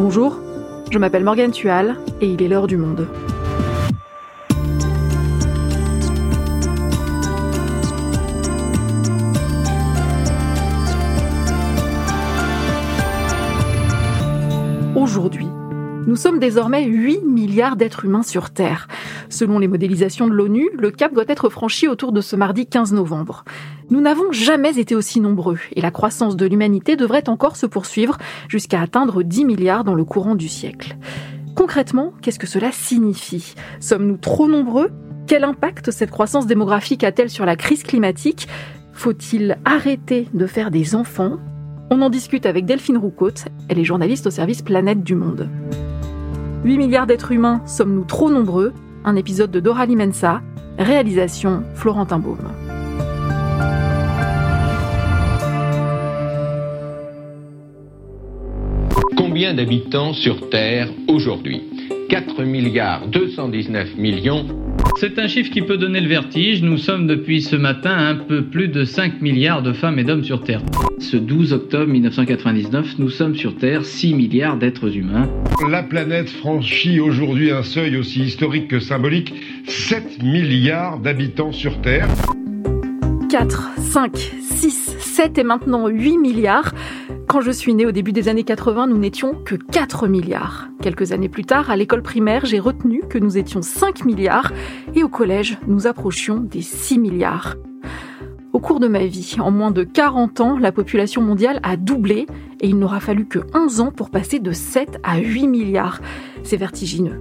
Bonjour, je m'appelle Morgane Tual et il est l'heure du monde. Aujourd'hui, nous sommes désormais 8 milliards d'êtres humains sur Terre. Selon les modélisations de l'ONU, le cap doit être franchi autour de ce mardi 15 novembre. Nous n'avons jamais été aussi nombreux et la croissance de l'humanité devrait encore se poursuivre jusqu'à atteindre 10 milliards dans le courant du siècle. Concrètement, qu'est-ce que cela signifie? Sommes-nous trop nombreux? Quel impact cette croissance démographique a-t-elle sur la crise climatique? Faut-il arrêter de faire des enfants? On en discute avec Delphine Roucaute, elle est journaliste au service Planète du Monde. 8 milliards d'êtres humains, sommes-nous trop nombreux? Un épisode de Dora Limensa, réalisation Florentin Baume. Combien d'habitants sur Terre aujourd'hui? 4 milliards 219 millions. C'est un chiffre qui peut donner le vertige. Nous sommes depuis ce matin un peu plus de 5 milliards de femmes et d'hommes sur Terre. Ce 12 octobre 1999, nous sommes sur Terre 6 milliards d'êtres humains. La planète franchit aujourd'hui un seuil aussi historique que symbolique, 7 milliards d'habitants sur Terre. 4, 5, 6, 7 et maintenant 8 milliards. Quand je suis née au début des années 80, nous n'étions que 4 milliards. Quelques années plus tard, à l'école primaire, j'ai retenu que nous étions 5 milliards et au collège, nous approchions des 6 milliards. Au cours de ma vie, en moins de 40 ans, la population mondiale a doublé et il n'aura fallu que 11 ans pour passer de 7 à 8 milliards. C'est vertigineux.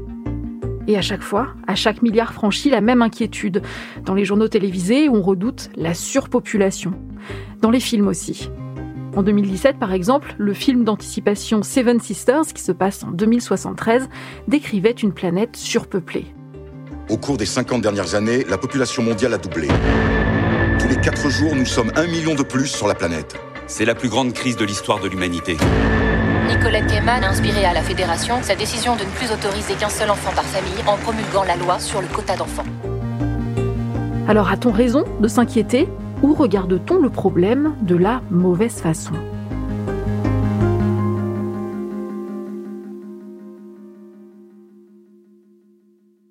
Et à chaque fois, à chaque milliard franchi, la même inquiétude. Dans les journaux télévisés, on redoute la surpopulation. Dans les films aussi. En 2017, par exemple, le film d'anticipation Seven Sisters, qui se passe en 2073, décrivait une planète surpeuplée. Au cours des 50 dernières années, la population mondiale a doublé. Tous les 4 jours, nous sommes un million de plus sur la planète. C'est la plus grande crise de l'histoire de l'humanité. Nicolette Gaiman a inspiré à la Fédération sa décision de ne plus autoriser qu'un seul enfant par famille en promulguant la loi sur le quota d'enfants. Alors a-t-on raison de s'inquiéter? Ou regarde-t-on le problème de la mauvaise façon?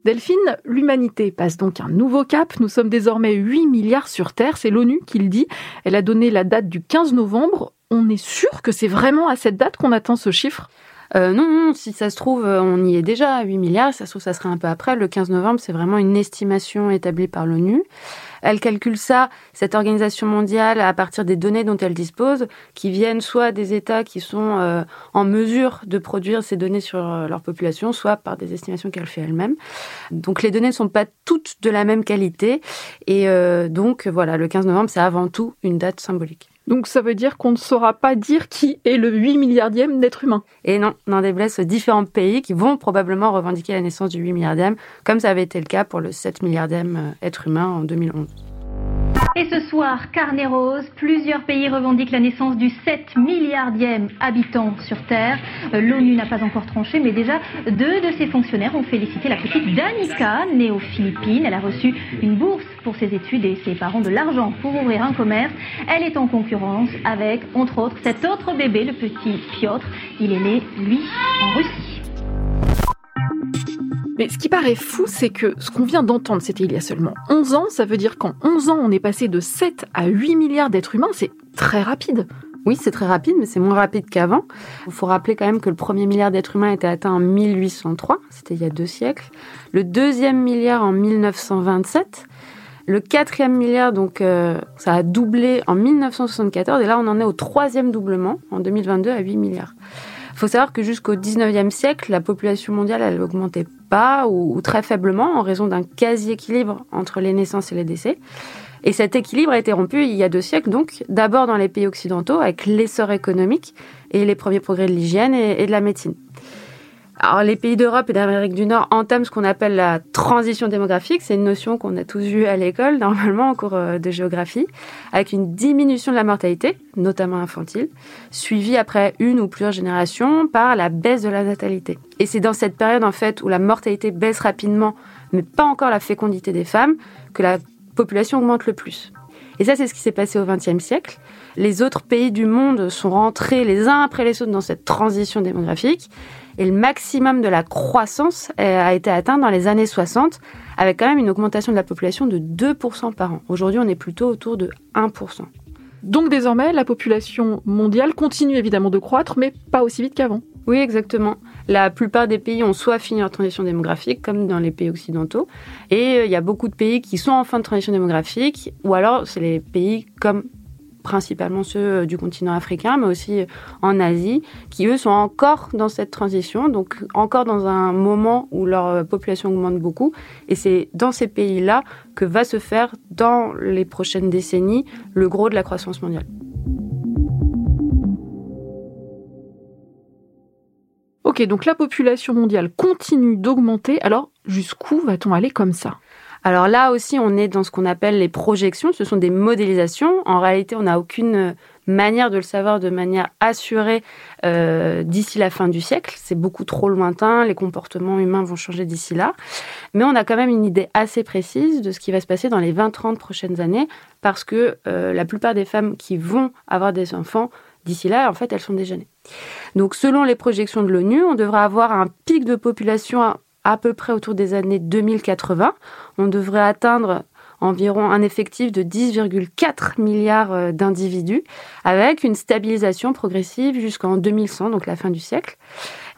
Delphine, l'humanité passe donc un nouveau cap. Nous sommes désormais 8 milliards sur Terre, c'est l'ONU qui le dit. Elle a donné la date du 15 novembre. On est sûr que c'est vraiment à cette date qu'on attend ce chiffre? Euh, non, si ça se trouve, on y est déjà à 8 milliards. Ça se trouve, ça serait un peu après. Le 15 novembre, c'est vraiment une estimation établie par l'ONU. Elle calcule ça, cette organisation mondiale, à partir des données dont elle dispose, qui viennent soit des États qui sont euh, en mesure de produire ces données sur euh, leur population, soit par des estimations qu'elle fait elle-même. Donc les données ne sont pas toutes de la même qualité. Et euh, donc voilà, le 15 novembre, c'est avant tout une date symbolique. Donc ça veut dire qu'on ne saura pas dire qui est le 8 milliardième d'être humain. Et non, on déblesse différents pays qui vont probablement revendiquer la naissance du 8 milliardième, comme ça avait été le cas pour le 7 milliardième être humain en 2011. Et ce soir, carnet rose, plusieurs pays revendiquent la naissance du 7 milliardième habitant sur Terre. Euh, L'ONU n'a pas encore tranché, mais déjà deux de ses fonctionnaires ont félicité la petite Danica, née aux Philippines. Elle a reçu une bourse pour ses études et ses parents de l'argent pour ouvrir un commerce. Elle est en concurrence avec, entre autres, cet autre bébé, le petit Piotr. Il est né, lui, en Russie. Mais ce qui paraît fou, c'est que ce qu'on vient d'entendre, c'était il y a seulement 11 ans. Ça veut dire qu'en 11 ans, on est passé de 7 à 8 milliards d'êtres humains. C'est très rapide. Oui, c'est très rapide, mais c'est moins rapide qu'avant. Il faut rappeler quand même que le premier milliard d'êtres humains a été atteint en 1803, c'était il y a deux siècles. Le deuxième milliard en 1927. Le quatrième milliard, donc, euh, ça a doublé en 1974. Et là, on en est au troisième doublement en 2022 à 8 milliards. Il faut savoir que jusqu'au 19e siècle, la population mondiale, elle augmentait pas ou, très faiblement en raison d'un quasi-équilibre entre les naissances et les décès. Et cet équilibre a été rompu il y a deux siècles, donc d'abord dans les pays occidentaux avec l'essor économique et les premiers progrès de l'hygiène et de la médecine. Alors, les pays d'Europe et d'Amérique du Nord entament ce qu'on appelle la transition démographique. C'est une notion qu'on a tous vue à l'école, normalement, en cours euh, de géographie, avec une diminution de la mortalité, notamment infantile, suivie après une ou plusieurs générations par la baisse de la natalité. Et c'est dans cette période, en fait, où la mortalité baisse rapidement, mais pas encore la fécondité des femmes, que la population augmente le plus. Et ça, c'est ce qui s'est passé au XXe siècle. Les autres pays du monde sont rentrés les uns après les autres dans cette transition démographique. Et le maximum de la croissance a été atteint dans les années 60, avec quand même une augmentation de la population de 2% par an. Aujourd'hui, on est plutôt autour de 1%. Donc désormais, la population mondiale continue évidemment de croître, mais pas aussi vite qu'avant. Oui, exactement. La plupart des pays ont soit fini leur transition démographique, comme dans les pays occidentaux, et euh, il y a beaucoup de pays qui sont en fin de transition démographique, ou alors c'est les pays comme principalement ceux euh, du continent africain, mais aussi euh, en Asie, qui eux sont encore dans cette transition, donc encore dans un moment où leur population augmente beaucoup. Et c'est dans ces pays-là que va se faire, dans les prochaines décennies, le gros de la croissance mondiale. Ok, donc la population mondiale continue d'augmenter, alors jusqu'où va-t-on aller comme ça? Alors là aussi, on est dans ce qu'on appelle les projections. Ce sont des modélisations. En réalité, on n'a aucune manière de le savoir de manière assurée euh, d'ici la fin du siècle. C'est beaucoup trop lointain. Les comportements humains vont changer d'ici là. Mais on a quand même une idée assez précise de ce qui va se passer dans les 20-30 prochaines années parce que euh, la plupart des femmes qui vont avoir des enfants d'ici là, en fait, elles sont déjà nées. Donc, selon les projections de l'ONU, on devrait avoir un pic de population à peu près autour des années 2080. On devrait atteindre environ un effectif de 10,4 milliards euh, d'individus, avec une stabilisation progressive jusqu'en 2100, donc la fin du siècle.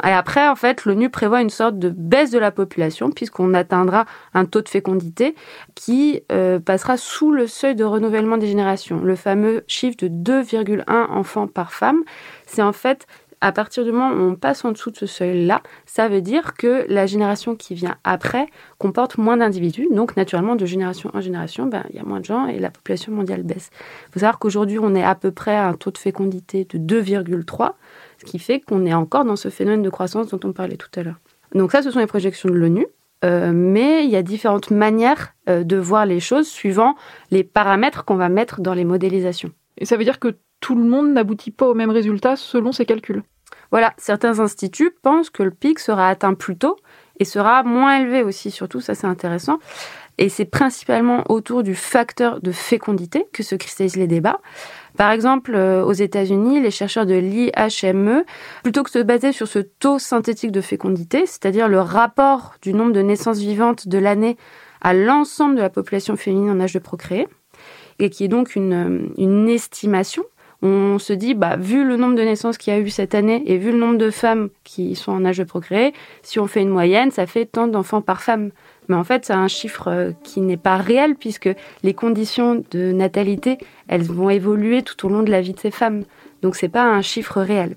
Et après, en fait, l'ONU prévoit une sorte de baisse de la population, puisqu'on atteindra un taux de fécondité qui euh, passera sous le seuil de renouvellement des générations, le fameux chiffre de 2,1 enfants par femme. C'est en fait à partir du moment où on passe en dessous de ce seuil-là, ça veut dire que la génération qui vient après comporte moins d'individus. Donc, naturellement, de génération en génération, ben, il y a moins de gens et la population mondiale baisse. Il faut savoir qu'aujourd'hui, on est à peu près à un taux de fécondité de 2,3, ce qui fait qu'on est encore dans ce phénomène de croissance dont on parlait tout à l'heure. Donc ça, ce sont les projections de l'ONU. Euh, mais il y a différentes manières euh, de voir les choses suivant les paramètres qu'on va mettre dans les modélisations. Et ça veut dire que tout le monde n'aboutit pas au même résultat selon ses calculs. Voilà, certains instituts pensent que le pic sera atteint plus tôt et sera moins élevé aussi, surtout, ça c'est intéressant. Et c'est principalement autour du facteur de fécondité que se cristallisent les débats. Par exemple, euh, aux États-Unis, les chercheurs de l'IHME, plutôt que de se baser sur ce taux synthétique de fécondité, c'est-à-dire le rapport du nombre de naissances vivantes de l'année à l'ensemble de la population féminine en âge de procréer, et qui est donc une, une estimation on se dit, bah, vu le nombre de naissances qu'il y a eu cette année et vu le nombre de femmes qui sont en âge de procréer, si on fait une moyenne, ça fait tant d'enfants par femme. Mais en fait, c'est un chiffre euh, qui n'est pas réel puisque les conditions de natalité, elles vont évoluer tout au long de la vie de ces femmes. Donc c'est pas un chiffre réel.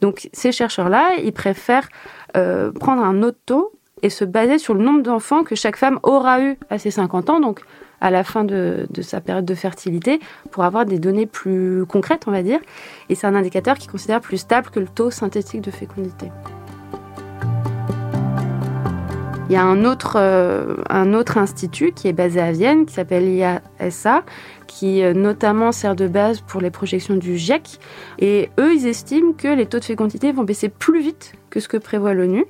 Donc ces chercheurs-là, ils préfèrent euh, prendre un autre taux et se baser sur le nombre d'enfants que chaque femme aura eu à ses 50 ans. Donc à la fin de, sa période de fertilité pour avoir des données plus concrètes, on va dire. Et c'est un indicateur qui considère plus stable que le taux synthétique de fécondité. Il y a un autre, euh, institut qui est basé à Vienne, qui s'appelle IASA, qui euh, notamment sert de base pour les projections du GIEC. Et eux, ils estiment que les taux de fécondité vont baisser plus vite que ce que prévoit l'ONU,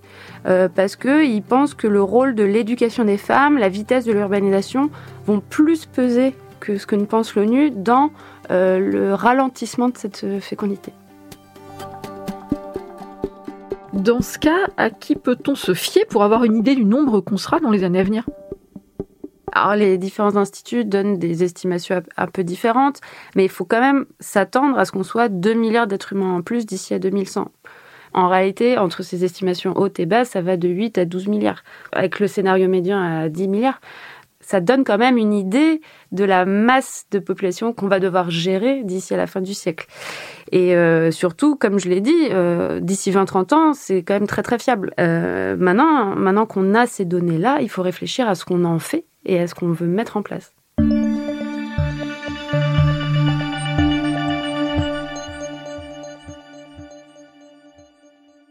euh, parce qu'ils pensent que le rôle de l'éducation des femmes, la vitesse de l'urbanisation vont plus peser que ce que ne pense l'ONU dans le ralentissement de cette fécondité. Dans ce cas, à qui peut-on se fier pour avoir une idée du nombre qu'on sera dans les années à venir? Alors les différents instituts donnent des estimations un peu différentes, mais il faut quand même s'attendre à ce qu'on soit 2 milliards d'êtres humains en plus d'ici à 2100. En réalité, entre ces estimations hautes et basses, ça va de 8 à 12 milliards, avec le scénario médian à 10 milliards ça donne quand même une idée de la masse de population qu'on va devoir gérer d'ici à la fin du siècle. Et euh, surtout, comme je l'ai dit, euh, d'ici 20-30 ans, c'est quand même très très fiable. Euh, maintenant, maintenant qu'on a ces données-là, il faut réfléchir à ce qu'on en fait et à ce qu'on veut mettre en place.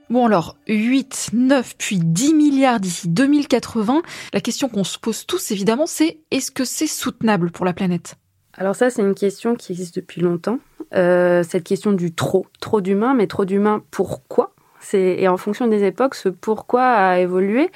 Bon alors, 8, 9, puis 10 milliards d'ici 2080. La question qu'on se pose tous, évidemment, c'est est-ce que c'est soutenable pour la planète? Alors ça, c'est une question qui existe depuis longtemps. Euh, cette question du trop. Trop d'humains, mais trop d'humains pourquoi? Et en fonction des époques, ce pourquoi a évolué.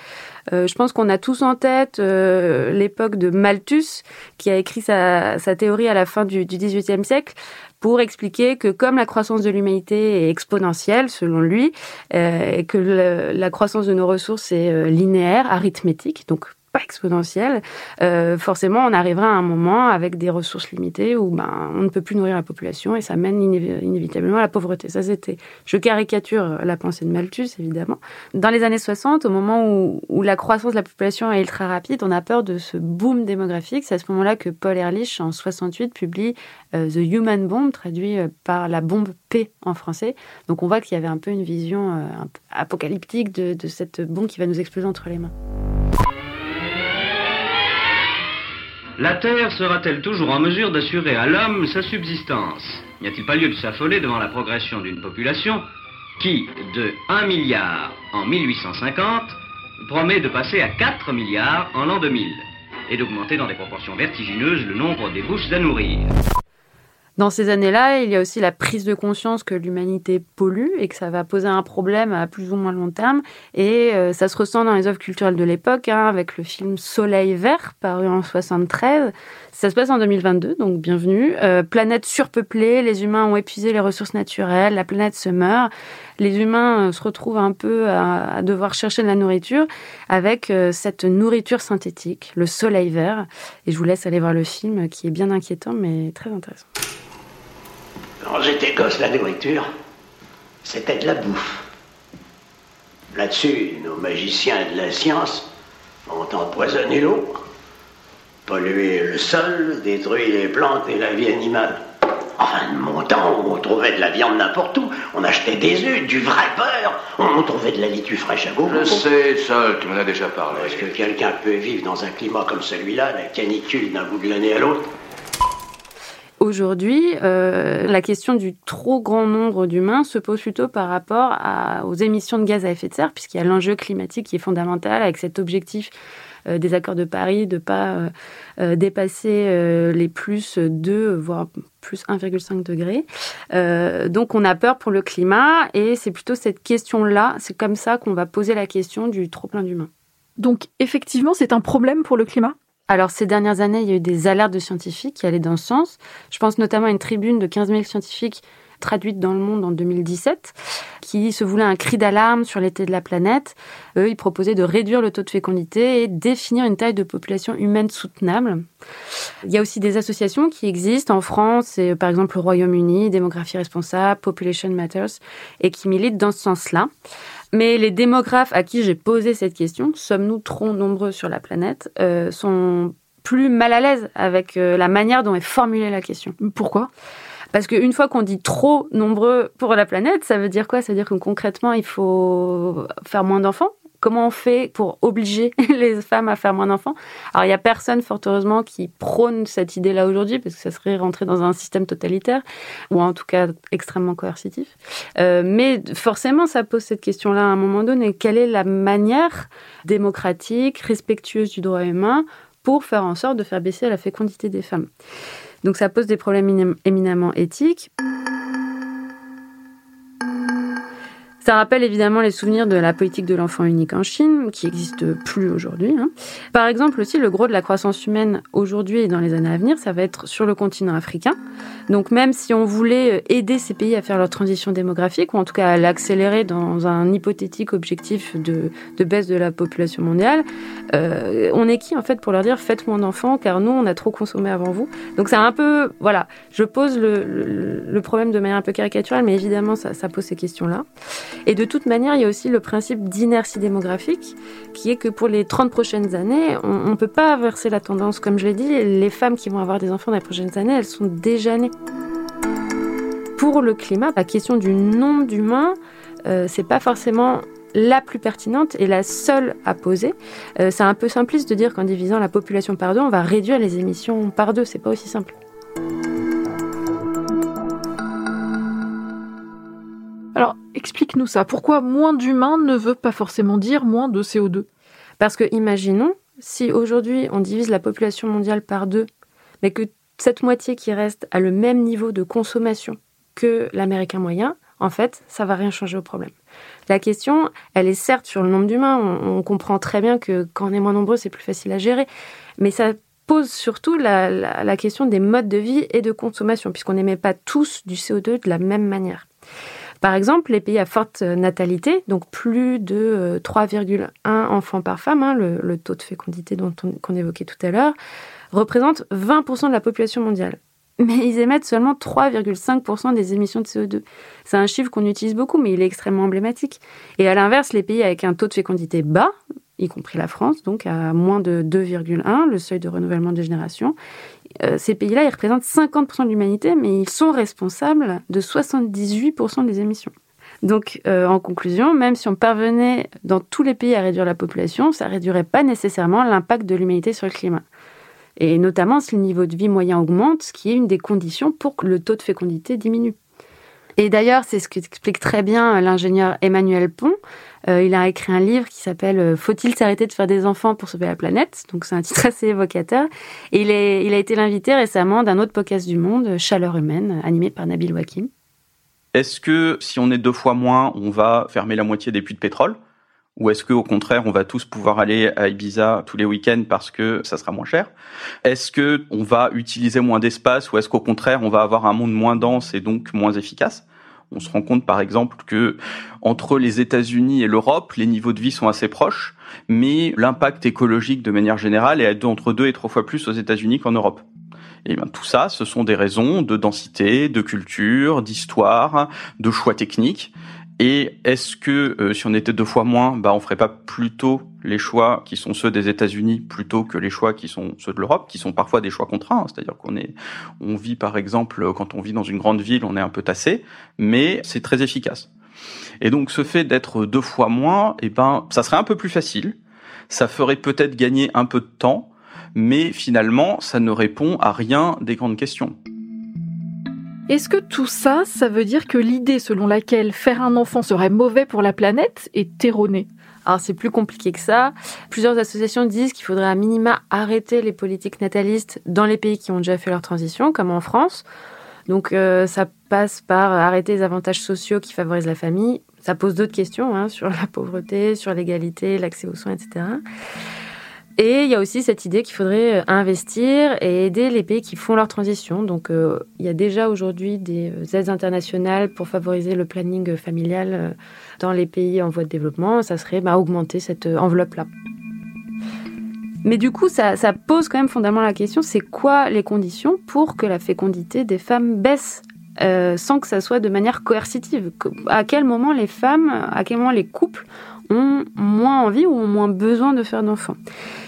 Euh, je pense qu'on a tous en tête euh, l'époque de Malthus, qui a écrit sa, théorie à la fin du, XVIIIe siècle pour expliquer que comme la croissance de l'humanité est exponentielle, selon lui, euh, et que la croissance de nos ressources est linéaire, arithmétique, donc pas exponentielle, euh, forcément, on arrivera à un moment avec des ressources limitées où ben, on ne peut plus nourrir la population et ça mène inévitablement à la pauvreté. Ça, c'était, je caricature la pensée de Malthus, évidemment. Dans les années 60, au moment où, la croissance de la population est ultra rapide, on a peur de ce boom démographique. C'est à ce moment-là que Paul Ehrlich, en 68, publie euh, The Human Bomb, traduit euh, par la bombe P en français. Donc on voit qu'il y avait un peu une vision apocalyptique de cette bombe qui va nous exploser entre les mains. La Terre sera-t-elle toujours en mesure d'assurer à l'homme sa subsistance? N'y a-t-il pas lieu de s'affoler devant la progression d'une population qui, de 1 milliard en 1850, promet de passer à 4 milliards en l'an 2000 et d'augmenter dans des proportions vertigineuses le nombre des bouches à nourrir? Dans ces années-là, il y a aussi la prise de conscience que l'humanité pollue et que ça va poser un problème à plus ou moins long terme. Et euh, ça se ressent dans les œuvres culturelles de l'époque, hein, avec le film Soleil vert, paru en 73. Ça se passe en 2022, donc bienvenue. Euh, planète surpeuplée, les humains ont épuisé les ressources naturelles, la planète se meurt. Les humains euh, se retrouvent un peu à, devoir chercher de la nourriture avec cette nourriture synthétique, le soleil vert. Et je vous laisse aller voir le film qui est bien inquiétant mais très intéressant. Quand j'étais gosse, la nourriture, c'était de la bouffe. Là-dessus, nos magiciens de la science ont empoisonné l'eau, pollué le sol, détruit les plantes et la vie animale. Enfin, de mon temps, on trouvait de la viande n'importe où. On achetait des œufs, du vrai beurre. On trouvait de la litue fraîche à gogo. Je sais, Sol, tu m'en as déjà parlé. Est-ce que quelqu'un peut vivre dans un climat comme celui-là, la canicule d'un bout de l'année à l'autre? Aujourd'hui, euh, la question du trop grand nombre d'humains se pose plutôt par rapport aux émissions de gaz à effet de serre, puisqu'il y a l'enjeu climatique qui est fondamental avec cet objectif euh, des accords de Paris de pas euh, dépasser les plus 2, voire plus 1,5 degrés. donc on a peur pour le climat et c'est plutôt cette question-là, c'est comme ça qu'on va poser la question du trop plein d'humains. Donc effectivement, c'est un problème pour le climat? Alors, ces dernières années, il y a eu des alertes de scientifiques qui allaient dans ce sens. Je pense notamment à une tribune de 15 000 scientifiques traduite dans le monde en 2017, qui se voulait un cri d'alarme sur l'été de la planète. Eux, ils proposaient de réduire le taux de fécondité et définir une taille de population humaine soutenable. Il y a aussi des associations qui existent en France, et par exemple le Royaume-Uni, Démographie responsable, Population Matters, et qui militent dans ce sens-là. Mais les démographes à qui j'ai posé cette question, sommes-nous trop nombreux sur la planète, euh, sont plus mal à l'aise avec euh, la manière dont est formulée la question. Pourquoi? Parce qu'une fois qu'on dit trop nombreux pour la planète, ça veut dire quoi? Ça veut dire que concrètement, il faut faire moins d'enfants? Comment on fait pour obliger les femmes à faire moins d'enfants? Alors, il n'y a personne, fort heureusement, qui prône cette idée-là aujourd'hui, parce que ça serait rentrer dans un système totalitaire, ou en tout cas extrêmement coercitif. Euh, mais forcément, ça pose cette question-là à un moment donné. Quelle est la manière démocratique, respectueuse du droit humain, pour faire en sorte de faire baisser la fécondité des femmes? Donc, ça pose des problèmes éminemment éthiques. Ça rappelle évidemment les souvenirs de la politique de l'enfant unique en Chine, qui n'existe plus aujourd'hui. Hein. Par exemple aussi, le gros de la croissance humaine aujourd'hui et dans les années à venir, ça va être sur le continent africain. Donc même si on voulait euh, aider ces pays à faire leur transition démographique, ou en tout cas à l'accélérer dans un hypothétique objectif de, baisse de la population mondiale, euh, on est qui en fait pour leur dire faites moins d'enfants car nous on a trop consommé avant vous. Donc c'est un peu, voilà, je pose le, le, problème de manière un peu caricaturale, mais évidemment ça, ça pose ces questions-là. Et de toute manière, il y a aussi le principe d'inertie démographique, qui est que pour les 30 prochaines années, on ne peut pas inverser la tendance. Comme je l'ai dit, les femmes qui vont avoir des enfants dans les prochaines années, elles sont déjà nées. Pour le climat, la question du nombre d'humains, euh, c'est pas forcément la plus pertinente et la seule à poser. Euh, c'est un peu simpliste de dire qu'en divisant la population par deux, on va réduire les émissions par deux. C'est pas aussi simple. Alors, explique-nous ça. Pourquoi moins d'humains ne veut pas forcément dire moins de CO2 Parce que imaginons, si aujourd'hui on divise la population mondiale par deux, mais que cette moitié qui reste a le même niveau de consommation que l'américain moyen, en fait, ça va rien changer au problème. La question, elle est certes sur le nombre d'humains. On, comprend très bien que quand on est moins nombreux, c'est plus facile à gérer. Mais ça pose surtout la, question des modes de vie et de consommation, puisqu'on n'émet pas tous du CO2 de la même manière. Par exemple, les pays à forte natalité, donc plus de 3,1 euh, enfants par femme, hein, le, taux de fécondité dont qu'on évoquait tout à l'heure, représentent 20% de la population mondiale mais ils émettent seulement 3,5% des émissions de CO2. C'est un chiffre qu'on utilise beaucoup, mais il est extrêmement emblématique. Et à l'inverse, les pays avec un taux de fécondité bas, y compris la France, donc à moins de 2,1, le seuil de renouvellement des générations, euh, ces pays-là, ils représentent 50% de l'humanité, mais ils sont responsables de 78% des émissions. Donc, euh, en conclusion, même si on parvenait dans tous les pays à réduire la population, ça réduirait pas nécessairement l'impact de l'humanité sur le climat et notamment si le niveau de vie moyen augmente, ce qui est une des conditions pour que le taux de fécondité diminue. Et d'ailleurs, c'est ce qu'explique très bien l'ingénieur Emmanuel Pont. Euh, il a écrit un livre qui s'appelle euh, Faut-il s'arrêter de faire des enfants pour sauver la planète? Donc c'est un titre assez évocateur. Et il, est, il a été l'invité récemment d'un autre podcast du monde, Chaleur humaine, animé par Nabil Wakim. Est-ce que si on est deux fois moins, on va fermer la moitié des puits de pétrole? Ou est-ce qu'au contraire, on va tous pouvoir aller à Ibiza tous les week-ends parce que ça sera moins cher? Est-ce que on va utiliser moins d'espace ou est-ce qu'au contraire, on va avoir un monde moins dense et donc moins efficace? On se rend compte, par exemple, que entre les États-Unis et l'Europe, les niveaux de vie sont assez proches, mais l'impact écologique de manière générale est entre deux et trois fois plus aux États-Unis qu'en Europe. Et bien, tout ça, ce sont des raisons de densité, de culture, d'histoire, de choix techniques. Et est-ce que euh, si on était deux fois moins, bah on ferait pas plutôt les choix qui sont ceux des États-Unis plutôt que les choix qui sont ceux de l'Europe, qui sont parfois des choix contraints. Hein. C'est-à-dire qu'on est, on vit par exemple quand on vit dans une grande ville, on est un peu tassé, mais c'est très efficace. Et donc ce fait d'être deux fois moins, eh ben ça serait un peu plus facile. Ça ferait peut-être gagner un peu de temps, mais finalement ça ne répond à rien des grandes questions. Est-ce que tout ça, ça veut dire que l'idée selon laquelle faire un enfant serait mauvais pour la planète est erronée? Alors c'est plus compliqué que ça. Plusieurs associations disent qu'il faudrait à minima arrêter les politiques natalistes dans les pays qui ont déjà fait leur transition, comme en France. Donc euh, ça passe par arrêter les avantages sociaux qui favorisent la famille. Ça pose d'autres questions hein, sur la pauvreté, sur l'égalité, l'accès aux soins, etc. Et il y a aussi cette idée qu'il faudrait euh, investir et aider les pays qui font leur transition. Donc, euh, il y a déjà aujourd'hui des euh, aides internationales pour favoriser le planning familial dans les pays en voie de développement. Ça serait bah, augmenter cette enveloppe-là. Mais du coup, ça, ça, pose quand même fondamentalement la question, c'est quoi les conditions pour que la fécondité des femmes baisse sans que ça soit de manière coercitive? À quel moment les femmes, à quel moment les couples ont moins envie ou ont moins besoin de faire d'enfants.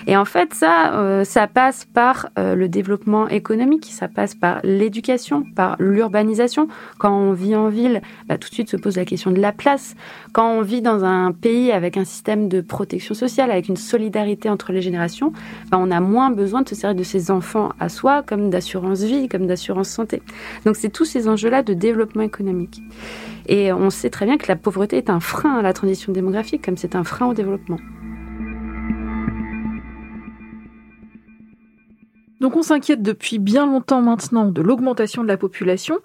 Et en fait, ça, euh, ça passe par euh, le développement économique, ça passe par l'éducation, par l'urbanisation. Quand on vit en ville, bah, tout de suite se pose la question de la place. Quand on vit dans un pays avec un système de protection sociale, avec une solidarité entre les générations, bah, on a moins besoin de se servir de ses enfants à soi comme d'assurance vie, comme d'assurance santé. Donc c'est tous ces enjeux-là de développement économique. Et on sait très bien que la pauvreté est un frein à la transition démographique, comme c'est un frein au développement. Donc on s'inquiète depuis bien longtemps maintenant de l'augmentation de la population,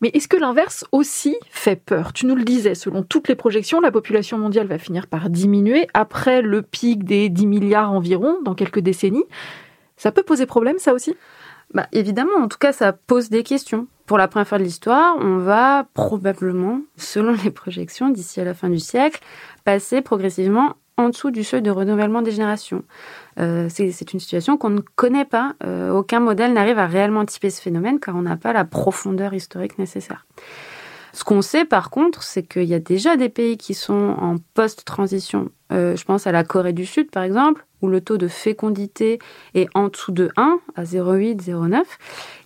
mais est-ce que l'inverse aussi fait peur? Tu nous le disais, selon toutes les projections, la population mondiale va finir par diminuer après le pic des 10 milliards environ dans quelques décennies. Ça peut poser problème, ça aussi? Bah, Évidemment, en tout cas, ça pose des questions. Pour la première fois de l'histoire, on va probablement, selon les projections, d'ici à la fin du siècle, passer progressivement en dessous du seuil de renouvellement des générations. Euh, c'est une situation qu'on ne connaît pas. Euh, aucun modèle n'arrive à réellement anticiper ce phénomène car on n'a pas la profondeur historique nécessaire. Ce qu'on sait par contre, c'est qu'il y a déjà des pays qui sont en post-transition. Euh, je pense à la Corée du Sud par exemple, où le taux de fécondité est en dessous de 1, à 0,8, 0,9.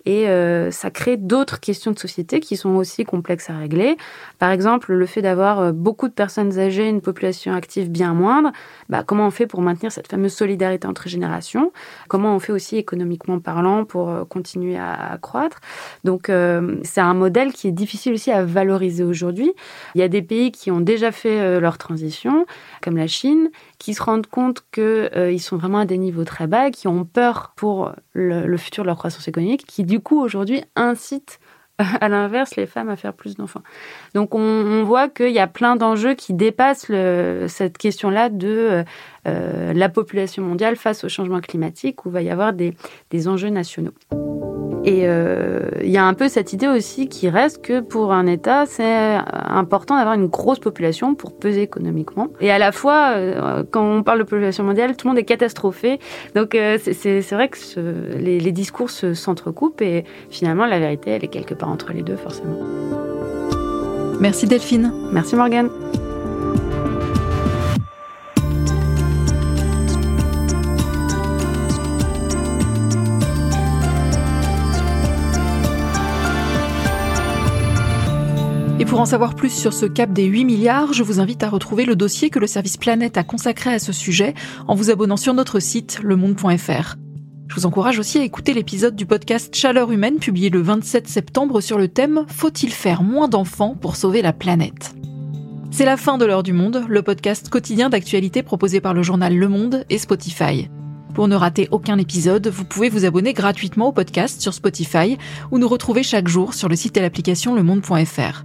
Et euh, ça crée d'autres questions de société qui sont aussi complexes à régler. Par exemple, le fait d'avoir euh, beaucoup de personnes âgées, une population active bien moindre, bah, comment on fait pour maintenir cette fameuse solidarité entre générations? Comment on fait aussi économiquement parlant pour continuer à, croître? Donc c'est un modèle qui est difficile aussi à valoriser aujourd'hui. Il y a des pays qui ont déjà fait leur transition, comme la Chine, qui se rendent compte qu'ils sont vraiment à des niveaux très bas, qui ont peur pour le, futur de leur croissance économique, qui du coup, aujourd'hui, incite à l'inverse les femmes à faire plus d'enfants. Donc on, voit qu'il y a plein d'enjeux qui dépassent cette question-là de euh, la population mondiale face au changement climatique, où il va y avoir des, des enjeux nationaux. Et euh, il y a un peu cette idée aussi qui reste que pour un État, c'est important d'avoir une grosse population pour peser économiquement. Et à la fois, euh, quand on parle de population mondiale, tout le monde est catastrophé. Donc euh, c'est vrai que ce, les, les discours s'entrecoupent et finalement la vérité, elle est quelque part entre les deux forcément. Merci Delphine. Merci Morgane. Pour en savoir plus sur ce cap des 8 milliards, je vous invite à retrouver le dossier que le service Planète a consacré à ce sujet en vous abonnant sur notre site lemonde.fr. Je vous encourage aussi à écouter l'épisode du podcast Chaleur humaine publié le 27 septembre sur le thème Faut-il faire moins d'enfants pour sauver la planète? C'est la fin de l'heure du monde, le podcast quotidien d'actualité proposé par le journal Le Monde et Spotify. Pour ne rater aucun épisode, vous pouvez vous abonner gratuitement au podcast sur Spotify ou nous retrouver chaque jour sur le site et l'application lemonde.fr.